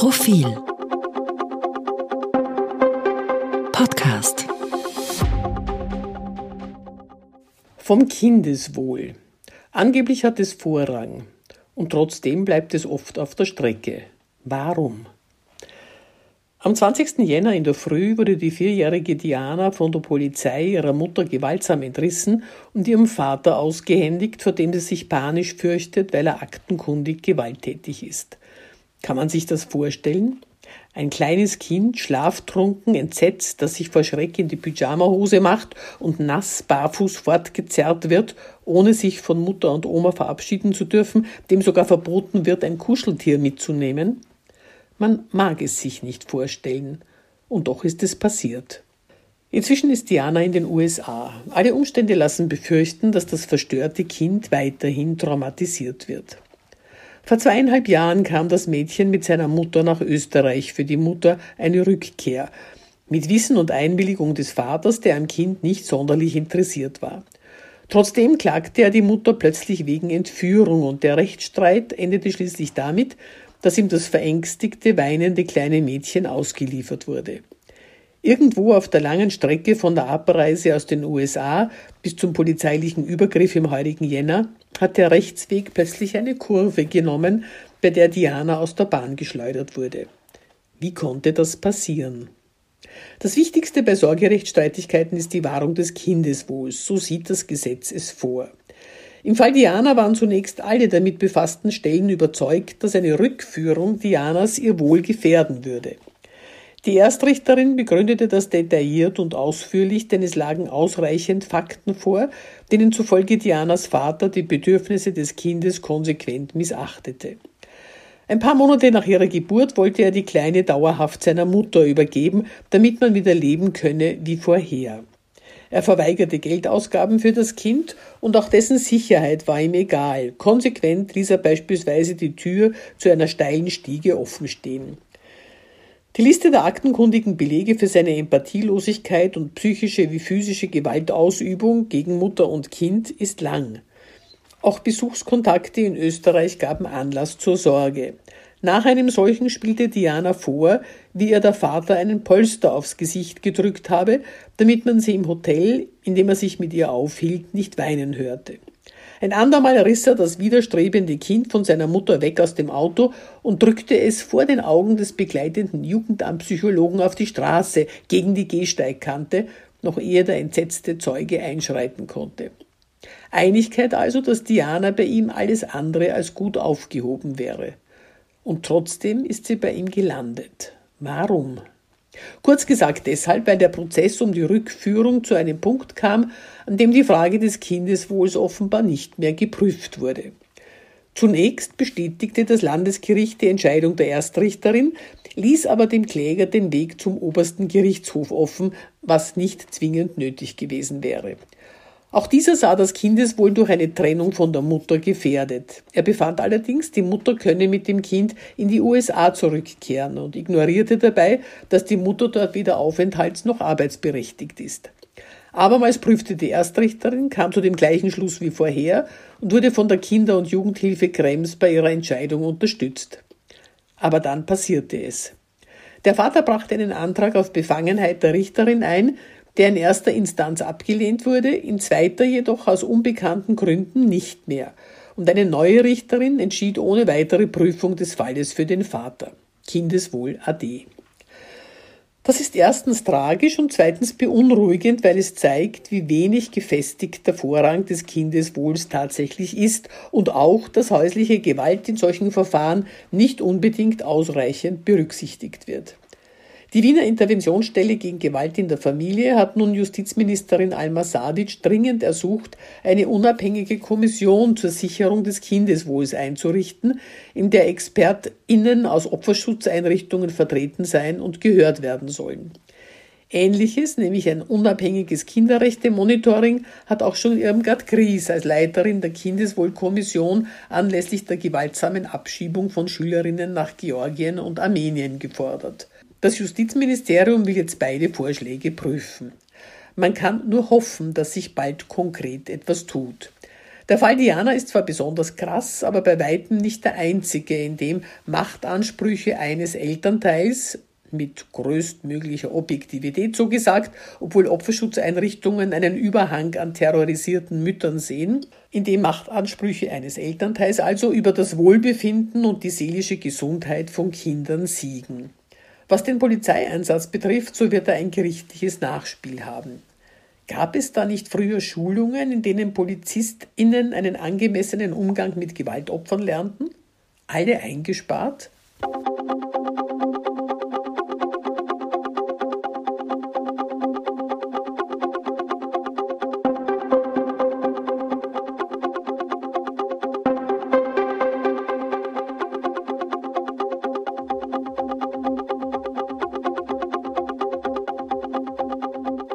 Profil Podcast Vom Kindeswohl. Angeblich hat es Vorrang und trotzdem bleibt es oft auf der Strecke. Warum? Am 20. Jänner in der Früh wurde die vierjährige Diana von der Polizei ihrer Mutter gewaltsam entrissen und ihrem Vater ausgehändigt, vor dem sie sich panisch fürchtet, weil er aktenkundig gewalttätig ist. Kann man sich das vorstellen? Ein kleines Kind, schlaftrunken, entsetzt, das sich vor Schreck in die Pyjamahose macht und nass barfuß fortgezerrt wird, ohne sich von Mutter und Oma verabschieden zu dürfen, dem sogar verboten wird, ein Kuscheltier mitzunehmen? Man mag es sich nicht vorstellen. Und doch ist es passiert. Inzwischen ist Diana in den USA. Alle Umstände lassen befürchten, dass das verstörte Kind weiterhin traumatisiert wird. Vor zweieinhalb Jahren kam das Mädchen mit seiner Mutter nach Österreich für die Mutter eine Rückkehr, mit Wissen und Einwilligung des Vaters, der am Kind nicht sonderlich interessiert war. Trotzdem klagte er die Mutter plötzlich wegen Entführung und der Rechtsstreit endete schließlich damit, dass ihm das verängstigte, weinende kleine Mädchen ausgeliefert wurde. Irgendwo auf der langen Strecke von der Abreise aus den USA bis zum polizeilichen Übergriff im heurigen Jänner hat der Rechtsweg plötzlich eine Kurve genommen, bei der Diana aus der Bahn geschleudert wurde. Wie konnte das passieren? Das Wichtigste bei Sorgerechtsstreitigkeiten ist die Wahrung des Kindeswohls. So sieht das Gesetz es vor. Im Fall Diana waren zunächst alle damit befassten Stellen überzeugt, dass eine Rückführung Dianas ihr Wohl gefährden würde. Die Erstrichterin begründete das detailliert und ausführlich, denn es lagen ausreichend Fakten vor, denen zufolge Dianas Vater die Bedürfnisse des Kindes konsequent missachtete. Ein paar Monate nach ihrer Geburt wollte er die Kleine dauerhaft seiner Mutter übergeben, damit man wieder leben könne wie vorher. Er verweigerte Geldausgaben für das Kind und auch dessen Sicherheit war ihm egal. Konsequent ließ er beispielsweise die Tür zu einer steilen Stiege offen stehen. Die Liste der aktenkundigen Belege für seine Empathielosigkeit und psychische wie physische Gewaltausübung gegen Mutter und Kind ist lang. Auch Besuchskontakte in Österreich gaben Anlass zur Sorge. Nach einem solchen spielte Diana vor, wie ihr der Vater einen Polster aufs Gesicht gedrückt habe, damit man sie im Hotel, in dem er sich mit ihr aufhielt, nicht weinen hörte. Ein andermal riss er das widerstrebende Kind von seiner Mutter weg aus dem Auto und drückte es vor den Augen des begleitenden Jugendamtpsychologen auf die Straße gegen die Gehsteigkante, noch ehe der entsetzte Zeuge einschreiten konnte. Einigkeit also, dass Diana bei ihm alles andere als gut aufgehoben wäre. Und trotzdem ist sie bei ihm gelandet. Warum? Kurz gesagt deshalb, weil der Prozess um die Rückführung zu einem Punkt kam, an dem die Frage des Kindeswohls offenbar nicht mehr geprüft wurde. Zunächst bestätigte das Landesgericht die Entscheidung der Erstrichterin, ließ aber dem Kläger den Weg zum obersten Gerichtshof offen, was nicht zwingend nötig gewesen wäre. Auch dieser sah das Kindeswohl durch eine Trennung von der Mutter gefährdet. Er befand allerdings, die Mutter könne mit dem Kind in die USA zurückkehren und ignorierte dabei, dass die Mutter dort weder aufenthalts- noch arbeitsberechtigt ist. Abermals prüfte die Erstrichterin, kam zu dem gleichen Schluss wie vorher und wurde von der Kinder- und Jugendhilfe Krems bei ihrer Entscheidung unterstützt. Aber dann passierte es. Der Vater brachte einen Antrag auf Befangenheit der Richterin ein, der in erster Instanz abgelehnt wurde, in zweiter jedoch aus unbekannten Gründen nicht mehr. Und eine neue Richterin entschied ohne weitere Prüfung des Falles für den Vater. Kindeswohl AD. Das ist erstens tragisch und zweitens beunruhigend, weil es zeigt, wie wenig gefestigt der Vorrang des Kindeswohls tatsächlich ist und auch, dass häusliche Gewalt in solchen Verfahren nicht unbedingt ausreichend berücksichtigt wird. Die Wiener Interventionsstelle gegen Gewalt in der Familie hat nun Justizministerin Alma Sadic dringend ersucht, eine unabhängige Kommission zur Sicherung des Kindeswohls einzurichten, in der ExpertInnen aus Opferschutzeinrichtungen vertreten sein und gehört werden sollen. Ähnliches, nämlich ein unabhängiges Kinderrechte-Monitoring, hat auch schon Irmgard Gries als Leiterin der Kindeswohlkommission anlässlich der gewaltsamen Abschiebung von Schülerinnen nach Georgien und Armenien gefordert. Das Justizministerium will jetzt beide Vorschläge prüfen. Man kann nur hoffen, dass sich bald konkret etwas tut. Der Fall Diana ist zwar besonders krass, aber bei weitem nicht der einzige, in dem Machtansprüche eines Elternteils mit größtmöglicher Objektivität so gesagt, obwohl Opferschutzeinrichtungen einen Überhang an terrorisierten Müttern sehen, in dem Machtansprüche eines Elternteils also über das Wohlbefinden und die seelische Gesundheit von Kindern siegen. Was den Polizeieinsatz betrifft, so wird er ein gerichtliches Nachspiel haben. Gab es da nicht früher Schulungen, in denen PolizistInnen einen angemessenen Umgang mit Gewaltopfern lernten? Alle eingespart?